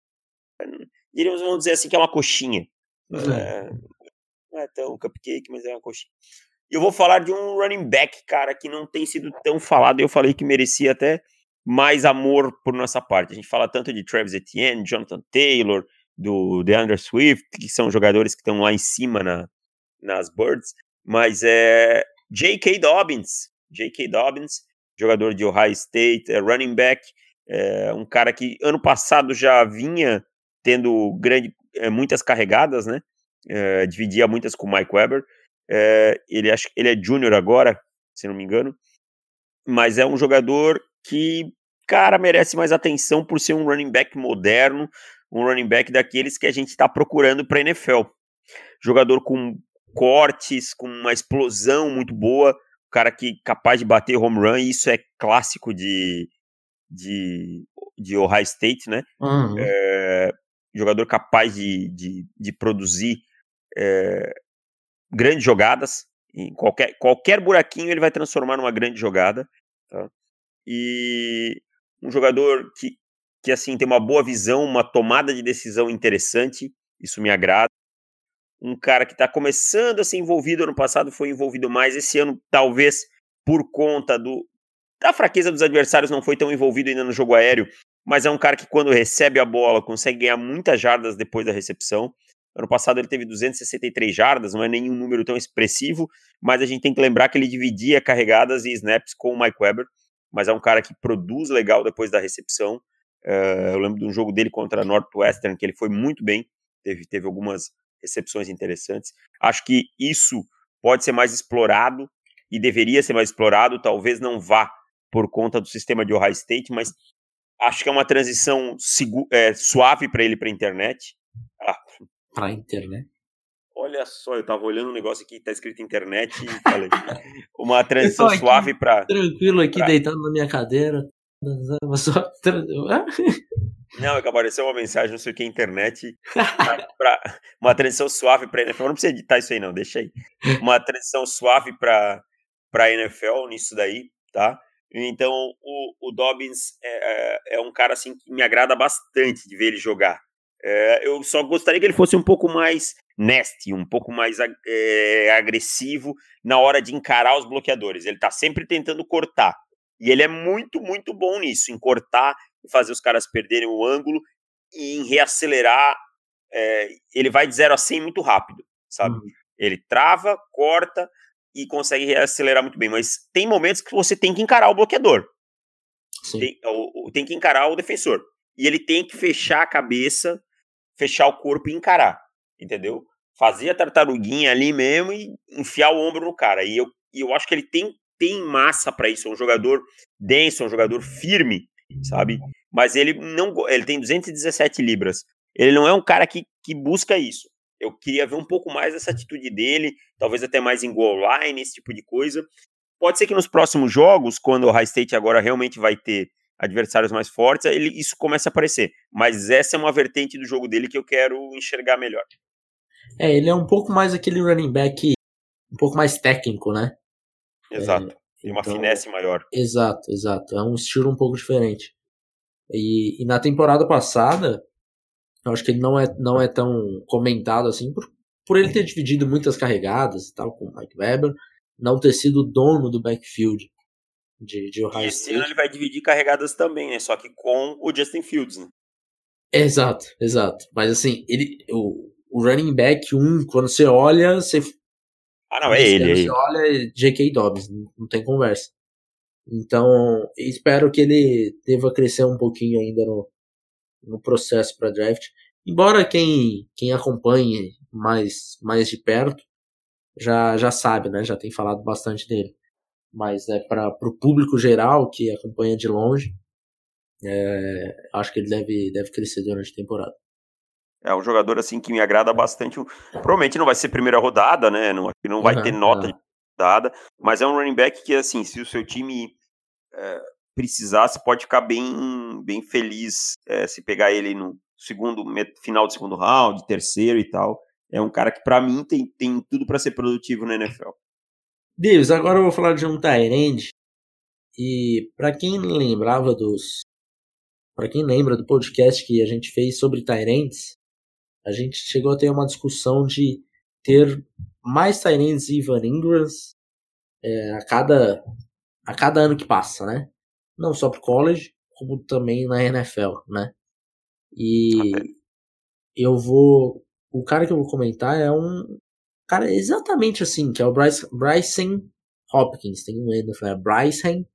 diríamos, vamos dizer assim, que é uma coxinha. É, não é tão cupcake, mas é uma coxinha. E eu vou falar de um running back, cara, que não tem sido tão falado. Eu falei que merecia até mais amor por nossa parte. A gente fala tanto de Travis Etienne, Jonathan Taylor, do DeAndre Swift, que são jogadores que estão lá em cima na, nas Birds, mas é J.K. Dobbins. J.K. Dobbins, jogador de Ohio State, é running back, é um cara que ano passado já vinha tendo grande, é, muitas carregadas, né? É, dividia muitas com o Mike Weber. É, ele, acho, ele é júnior agora, se não me engano. Mas é um jogador que, cara, merece mais atenção por ser um running back moderno, um running back daqueles que a gente está procurando para NFL. Jogador com cortes, com uma explosão muito boa, cara que capaz de bater home run, e isso é clássico de, de, de Ohio State, né? Uhum. É, jogador capaz de, de, de produzir é, grandes jogadas. Em qualquer, qualquer buraquinho ele vai transformar numa grande jogada. Tá? E um jogador que, que assim tem uma boa visão, uma tomada de decisão interessante. Isso me agrada. Um cara que está começando a ser envolvido. Ano passado foi envolvido mais. Esse ano, talvez por conta do, da fraqueza dos adversários, não foi tão envolvido ainda no jogo aéreo mas é um cara que quando recebe a bola consegue ganhar muitas jardas depois da recepção. Ano passado ele teve 263 jardas, não é nenhum número tão expressivo, mas a gente tem que lembrar que ele dividia carregadas e snaps com o Mike Weber, mas é um cara que produz legal depois da recepção. Uh, eu lembro de um jogo dele contra a Northwestern, que ele foi muito bem, teve, teve algumas recepções interessantes. Acho que isso pode ser mais explorado e deveria ser mais explorado, talvez não vá por conta do sistema de Ohio State, mas Acho que é uma transição é, suave para ele para a internet. Ah. Para a internet? Olha só, eu tava olhando um negócio aqui, tá escrito internet e falei. <laughs> uma transição aqui, suave para. Tranquilo aqui, pra... deitado na minha cadeira. Só... <laughs> Não, é que apareceu uma mensagem, não sei o que, internet. pra... Uma transição suave para NFL. Não precisa editar isso aí, não, deixa aí. Uma transição suave para para NFL nisso daí, tá? Então, o, o Dobbins é, é, é, um cara assim que me agrada bastante de ver ele jogar. É, eu só gostaria que ele fosse um pouco mais nasty, um pouco mais é, agressivo na hora de encarar os bloqueadores. Ele está sempre tentando cortar. E ele é muito, muito bom nisso, em cortar, em fazer os caras perderem o ângulo e em reacelerar. É, ele vai de 0 a 100 muito rápido, sabe? Uhum. Ele trava, corta, e consegue reacelerar muito bem. Mas tem momentos que você tem que encarar o bloqueador. Tem, tem, que encarar o defensor. E ele tem que fechar a cabeça, fechar o corpo e encarar. Entendeu? Fazer a tartaruguinha ali mesmo e enfiar o ombro no cara. E eu, e eu acho que ele tem, tem massa para isso. É um jogador denso, é um jogador firme, sabe? Mas ele não. Ele tem 217 libras. Ele não é um cara que, que busca isso. Eu queria ver um pouco mais essa atitude dele, talvez até mais em goal line, esse tipo de coisa. Pode ser que nos próximos jogos, quando o High State agora realmente vai ter adversários mais fortes, ele, isso comece a aparecer. Mas essa é uma vertente do jogo dele que eu quero enxergar melhor. É, ele é um pouco mais aquele running back, um pouco mais técnico, né? Exato. É, Tem uma então, finesse maior. Exato, exato. É um estilo um pouco diferente. E, e na temporada passada, Eu acho que ele não é, não é tão comentado assim por, por ele ter dividido muitas carregadas e tal com o Mike Weber, não ter sido dono do backfield de, de Ohio e esse ano ele vai dividir carregadas também, né? Só que com o Justin Fields, né? Exato, exato. Mas assim, ele, o, o running back 1, quando você olha, você. Ah, não, é ele. Você é ele. olha é J.K. Dobbs, não, não tem conversa. Então, espero que ele deva crescer um pouquinho ainda no, no processo para draft. Embora quem, quem acompanhe mais, mais de perto já, já sabe, né? Já tem falado bastante dele. Mas é para o público geral que acompanha de longe, é, acho que ele deve, deve crescer durante a temporada. É um jogador assim que me agrada bastante. Provavelmente não vai ser primeira rodada, né? Não, não vai uhum, ter nota é. de rodada, mas é um running back que assim, se o seu time é, precisar, você pode ficar bem, bem feliz é, se pegar ele no segundo final do segundo round, terceiro e tal. É um cara que para mim tem, tem tudo para ser produtivo na NFL. Deus, agora eu vou falar de um Tyrande. E para quem lembrava dos para quem lembra do podcast que a gente fez sobre Tyrands, a gente chegou a ter uma discussão de ter mais Tyrands e Ivan Ingrams é, a, cada, a cada ano que passa, né? Não só pro college, como também na NFL, né? E eu vou. O cara que eu vou comentar é um cara exatamente assim, que é o Bryce, Bryson Hopkins. Tem um N no Bryson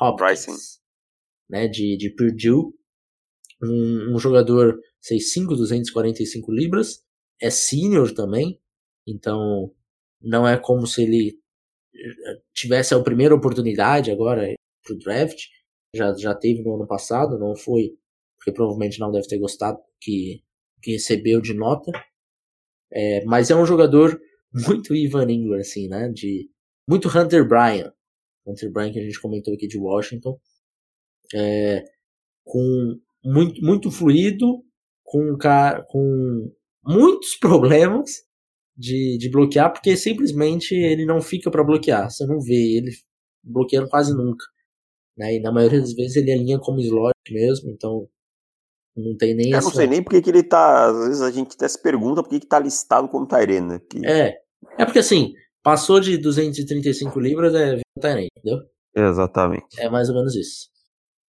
Hopkins. Bryson. Né, de, de Purdue um, um jogador 6'5", 245 libras, é sênior também, então não é como se ele eh, tivesse a primeira oportunidade agora pro draft, já, já teve no ano passado, não foi, porque provavelmente não deve ter gostado que, que recebeu de nota, é, mas é um jogador <laughs> muito Ivan Ingram, assim, né, de, muito Hunter Bryan, Hunter Bryan que a gente comentou aqui de Washington, é, com muito, muito fluido, com, com muitos <laughs> problemas de, de bloquear, porque simplesmente ele não fica para bloquear. Você não vê ele bloqueando quase nunca. Né? E na maioria das vezes ele alinha como slot mesmo, então não tem nem. Eu essa... não sei nem porque que ele tá. Às vezes a gente até se pergunta por que, que tá listado como Tyrene, né? Que... É. É porque assim, passou de 235 libras é Tyrene, entendeu? Exatamente. É mais ou menos isso.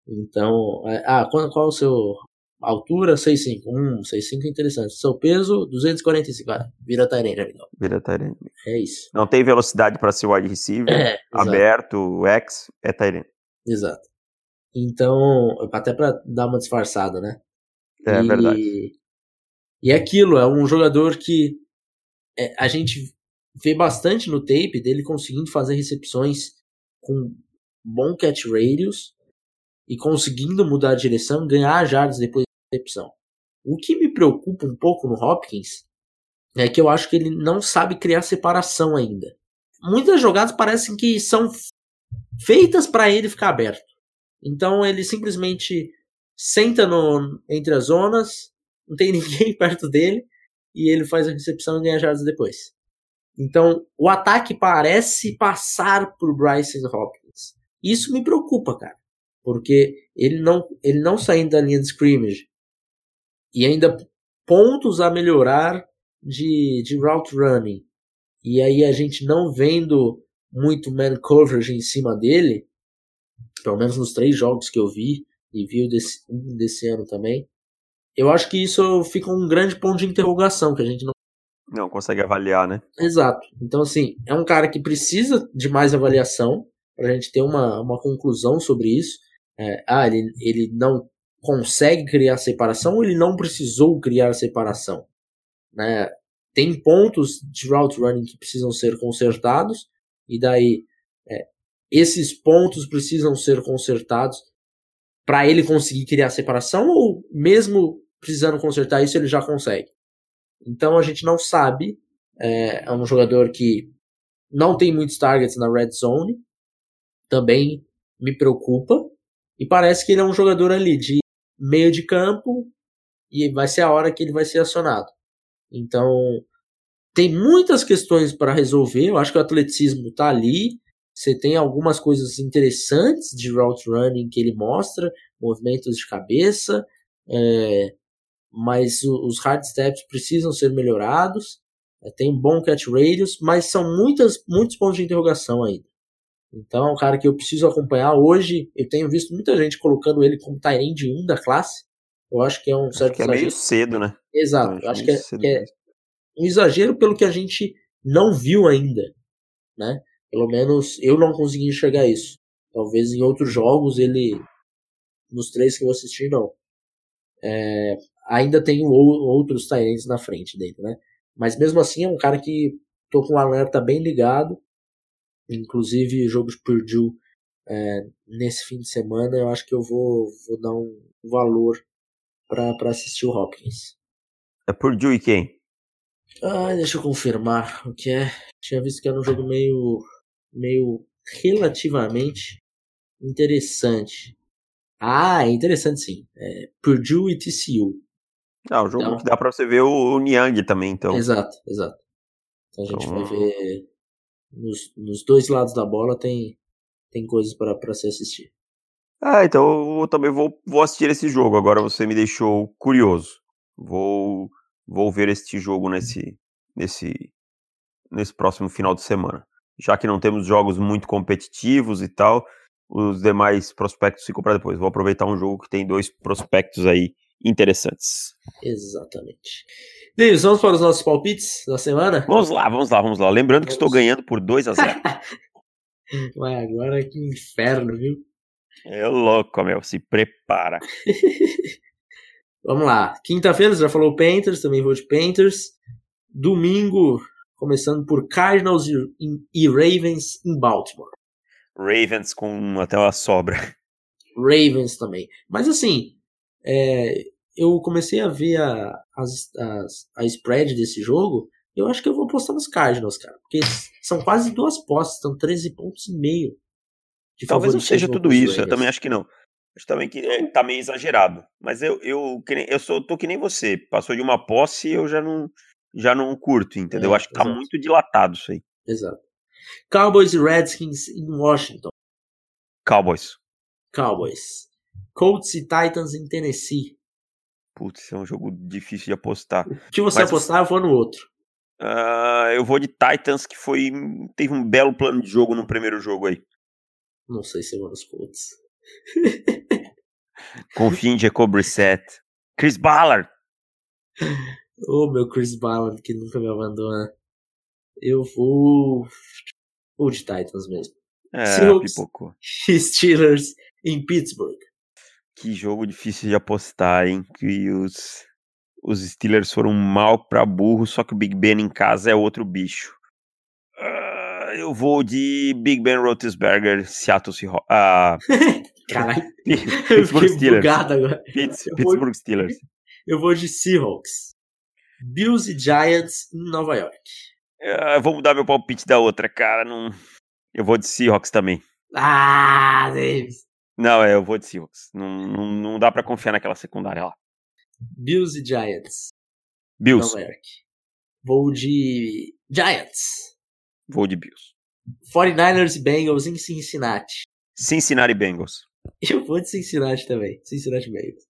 Então, é, ah, qual, qual o seu altura? 6'5". Hum, 6'5 é interessante. Seu peso, 245. Ah, vira Tyrene, amigão. Vira Tyrene. É isso. Não tem velocidade para ser wide receiver. É, aberto, X, é Tyrene. Exato. Então, até para dar uma disfarçada, né? É e, verdade. E é aquilo, é um jogador que é, a gente vê bastante no tape dele conseguindo fazer recepções com bom catch radius e conseguindo mudar a direção, ganhar jardas depois da recepção. O que me preocupa um pouco no Hopkins é que eu acho que ele não sabe criar separação ainda. Muitas jogadas parecem que são feitas para ele ficar aberto. Então ele simplesmente senta no, entre as zonas, não tem <laughs> ninguém perto dele e ele faz a recepção e ganha jardas depois. Então o ataque parece passar por Bryson Hopkins. Isso me preocupa, cara porque ele não, ele não saindo da linha de scrimmage e ainda pontos a melhorar de, de route running e aí a gente não vendo muito man coverage em cima dele, pelo menos nos três jogos que eu vi e vi desse, um desse ano também, eu acho que isso fica um grande ponto de interrogação que a gente não não consegue avaliar, né? Exato. Então assim, é um cara que precisa de mais avaliação para a gente ter uma, uma conclusão sobre isso é, ah, ele, ele não consegue criar separação ou ele não precisou criar separação. Né? Tem pontos de route running que precisam ser consertados, e daí é, esses pontos precisam ser consertados para ele conseguir criar separação, ou mesmo precisando consertar isso, ele já consegue. Então a gente não sabe. É, é um jogador que não tem muitos targets na red zone, também me preocupa, e parece que ele é um jogador ali de meio de campo e vai ser a hora que ele vai ser acionado. Então, tem muitas questões para resolver. Eu acho que o atleticismo está ali. Você tem algumas coisas interessantes de route running que ele mostra, movimentos de cabeça, é, mas os hard steps precisam ser melhorados. É, tem um bom catch radius, mas são muitas, muitos pontos de interrogação ainda. Então é um cara que eu preciso acompanhar. Hoje eu tenho visto muita gente colocando ele como Tyrande 1 da classe. Eu acho que é um certo acho que é exagero. meio cedo, né? Exato. Eu acho, que, é, que é, um exagero pelo que a gente não viu ainda, né? Pelo menos eu não consegui enxergar isso. Talvez em outros jogos ele, nos três que eu assisti, não. É, ainda tem outros Tyrants na frente dele, né? Mas mesmo assim é um cara que tô com o alerta bem ligado. Inclusive jogos Purdue é, nesse fim de semana eu acho que eu vou, vou dar um valor para assistir o Hopkins. É Purdue e quem? Ah, deixa eu confirmar o que é. Tinha visto que era um jogo meio, meio relativamente interessante. Ah, é interessante sim. É Purdue e TCU. Ah, o jogo então, que dá pra você ver o, o Niang também, então. Exato, exato. Então a gente então... vai ver. Nos, nos dois lados da bola tem, tem coisas para se assistir. Ah, então eu também vou, vou assistir esse jogo. Agora você me deixou curioso. Vou, vou ver este jogo nesse, nesse, nesse próximo final de semana. Já que não temos jogos muito competitivos e tal, os demais prospectos ficam para depois. Vou aproveitar um jogo que tem dois prospectos aí interessantes. Exatamente. Deus, vamos para os nossos palpites da semana? Vamos lá, vamos lá, vamos lá. Lembrando vamos. que estou ganhando por 2 a 0. Ué, <laughs> agora que inferno, viu? É louco, meu. Se prepara. <laughs> Vamos lá. Quinta-feira, você já falou Panthers, também vou de Panthers. Domingo, começando por Cardinals e, e Ravens em Baltimore. Ravens com até uma sobra. Ravens também. Mas assim, é, eu comecei a ver a, as, as, a spread desse jogo. Eu acho que eu vou postar nos Cardinals, cara. Porque são quase duas postas, estão 13 pontos e meio. Talvez não seja tudo isso, eu também acho que não. Acho também que é, tá meio exagerado. Mas eu, eu, eu sou, tô que nem você. Passou de uma posse e eu já não, já não curto, entendeu? É, acho que tá exato. muito dilatado isso aí. Exato. Cowboys e Redskins em Washington. Cowboys. Cowboys. Colts e Titans em Tennessee. Putz, é um jogo difícil de apostar. O que você Mas, apostar, eu vou no outro. Uh, eu vou de Titans, que foi teve um belo plano de jogo no primeiro jogo aí. Não sei se eu vou nos Colts. Confia em Jacob Brissett. Chris Ballard. Ô, oh, meu Chris Ballard, que nunca me abandona. Eu vou. Vou de Titans mesmo. É, Seahawks pipocou. Steelers em Pittsburgh. Que jogo difícil de apostar, hein? Que os, os Steelers foram mal pra burro, só que o Big Ben em casa é outro bicho. Uh, eu vou de Big Ben Roethlisberger, Seattle Seahawks. Uh, <laughs> Caralho, <laughs> Pittsburgh Steelers. Agora. Pittsburgh vou, Steelers. Eu vou de Seahawks. Bills e Giants em Nova York. Eu vou mudar meu palpite da outra, cara. Não... Eu vou de Seahawks também. Ah, Davis. Não, é, eu vou de Seahawks. Não, não, não dá para confiar naquela secundária lá. Bills e Giants. Bills. Nova York. Vou de Giants. Vou de Bills. 49ers e Bengals em Cincinnati. Cincinnati Bengals. <laughs> Eu vou de Cincinnati também. Cincinnati Bengals.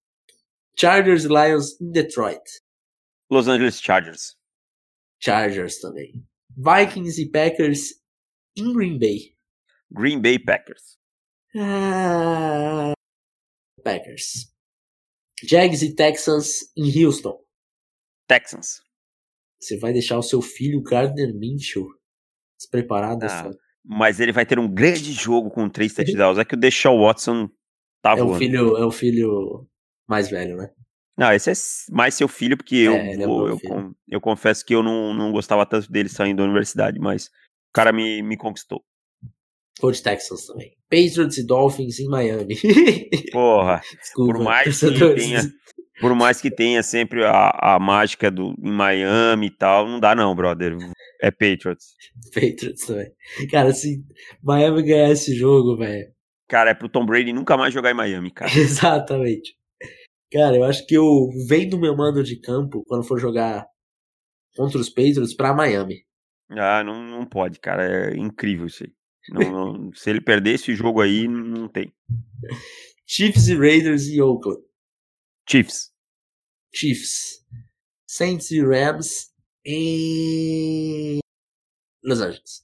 Chargers e Lions em Detroit. Los Angeles Chargers. Chargers também. Vikings e Packers em Green Bay. Green Bay Packers. Ah, Packers. Jags e Texans em Houston. Texans. Você vai deixar o seu filho Gardner Minshew despreparado? Ah, mas ele vai ter um grande jogo com três touchdowns. É que o Deshaun Watson tá é O filho, é o filho mais velho, né? Não, esse é mais seu filho, porque é, eu, é eu, eu, eu, confesso que eu não, não gostava tanto dele saindo da universidade, mas o cara me, me conquistou. Ou de Texans também. Patriots e Dolphins em Miami. Porra, <laughs> Desculpa, por mais que tenha, por mais que tenha sempre a, a mágica do em Miami e tal, não dá não, brother. É Patriots. <laughs> Patriots também. Cara, se Miami ganhar esse jogo, velho. Cara, é pro Tom Brady nunca mais jogar em Miami, <laughs> cara. Exatamente. Cara, eu acho que eu venho do meu mando de campo quando for jogar contra os Patriots pra Miami. Ah, não, não pode, cara. É incrível isso aí. Não, <laughs> não, se ele perder esse jogo aí, não tem. Chiefs e Raiders e Oakland. Chiefs. Chiefs. Saints e Rams em Los Angeles.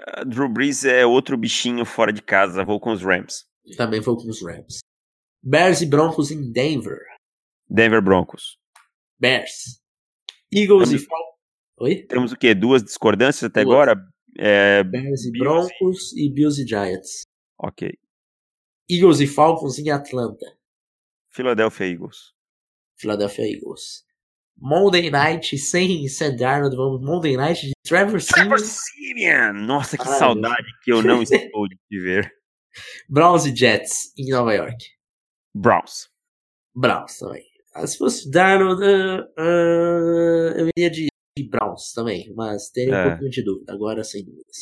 Uh, Drew Brees é outro bichinho fora de casa. Vou com os Rams. Também vou com os Rams. Bears e Broncos em Denver. Denver Broncos. Bears. Eagles Temos- e Falcons. Oi? Temos o quê? Duas discordâncias até Duas. agora? É, Bears e Broncos e Bills e Giants. ok. Eagles e Falcons em Atlanta. Philadelphia Eagles. Philadelphia Eagles. Monday Night sem Sam Darnold. Vamos Monday Night de Trevor Trevor Simeon. Simeon! Nossa, que Ai, saudade que eu não <laughs> estou de ver. Browns e Jets em Nova York. Browns. Browns também. Ah, Se fosse Darnold, ah, ah, eu iria de, de Browns também, mas teria um É. pouquinho de dúvida, agora sem dúvidas.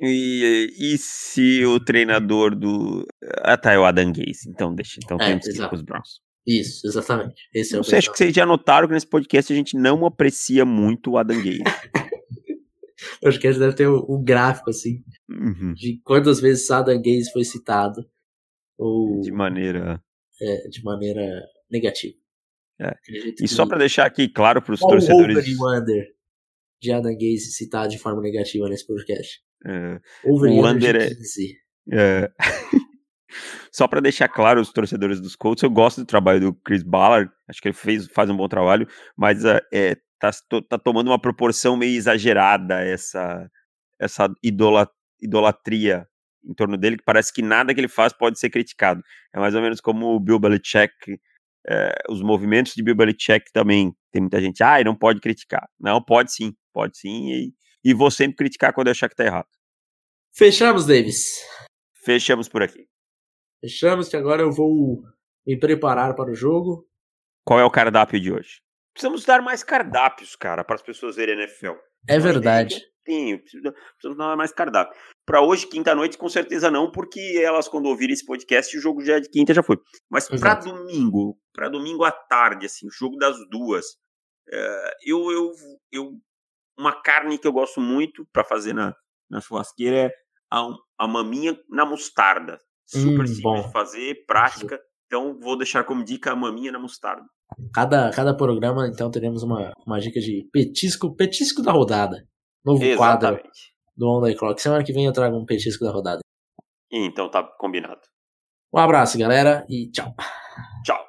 E, e se o treinador do. Ah, tá, é o Adam Gaze. Então deixa. Então É, temos que ir com os Browns. Isso, exatamente. Esse é o sei, acho que vocês já notaram que nesse podcast a gente não aprecia muito o Adam Gaze. <laughs> Eu acho que a gente deve ter um, um gráfico assim Uhum. de quantas vezes Adam Gaze foi citado ou De maneira. é, de maneira negativa. É. E só para deixar aqui claro para os o torcedores. under de Adam Gaze citado de forma negativa nesse podcast. O under de é- 15. É. <laughs> Só para deixar claro os torcedores dos Colts, eu gosto do trabalho do Chris Ballard, acho que ele fez, faz um bom trabalho, mas é, é, tá, tá tomando uma proporção meio exagerada essa, essa idola- idolatria em torno dele, que parece que nada que ele faz pode ser criticado. É mais ou menos como o Bill Belichick, é, os movimentos de Bill Belichick também, tem muita gente, ah, não pode criticar. Não, pode sim, pode sim, e, e vou sempre criticar quando eu achar que tá errado. Fechamos, Davis. Fechamos por aqui. Fechamos que agora eu vou me preparar para o jogo. Qual é o cardápio de hoje? Precisamos dar mais cardápios, cara, para as pessoas verem NFL. É verdade. Sim, precisamos dar mais cardápio. Para hoje, quinta-noite, com certeza não, porque elas, quando ouvirem esse podcast, o jogo já é de quinta, já foi. Mas para domingo, para domingo à tarde, assim, o jogo das duas, é, eu, eu, eu. Uma carne que eu gosto muito para fazer na, na churrasqueira é a, a maminha na mostarda. Super Hum, simples bom. de fazer, prática. Então, vou deixar como dica a maminha na mostarda. Cada, cada programa, então, teremos uma, uma dica de petisco, petisco da rodada. Novo quadro Exatamente. do On The Clock. Semana que vem eu trago um petisco da rodada. Então tá combinado. Um abraço, galera, e tchau. Tchau.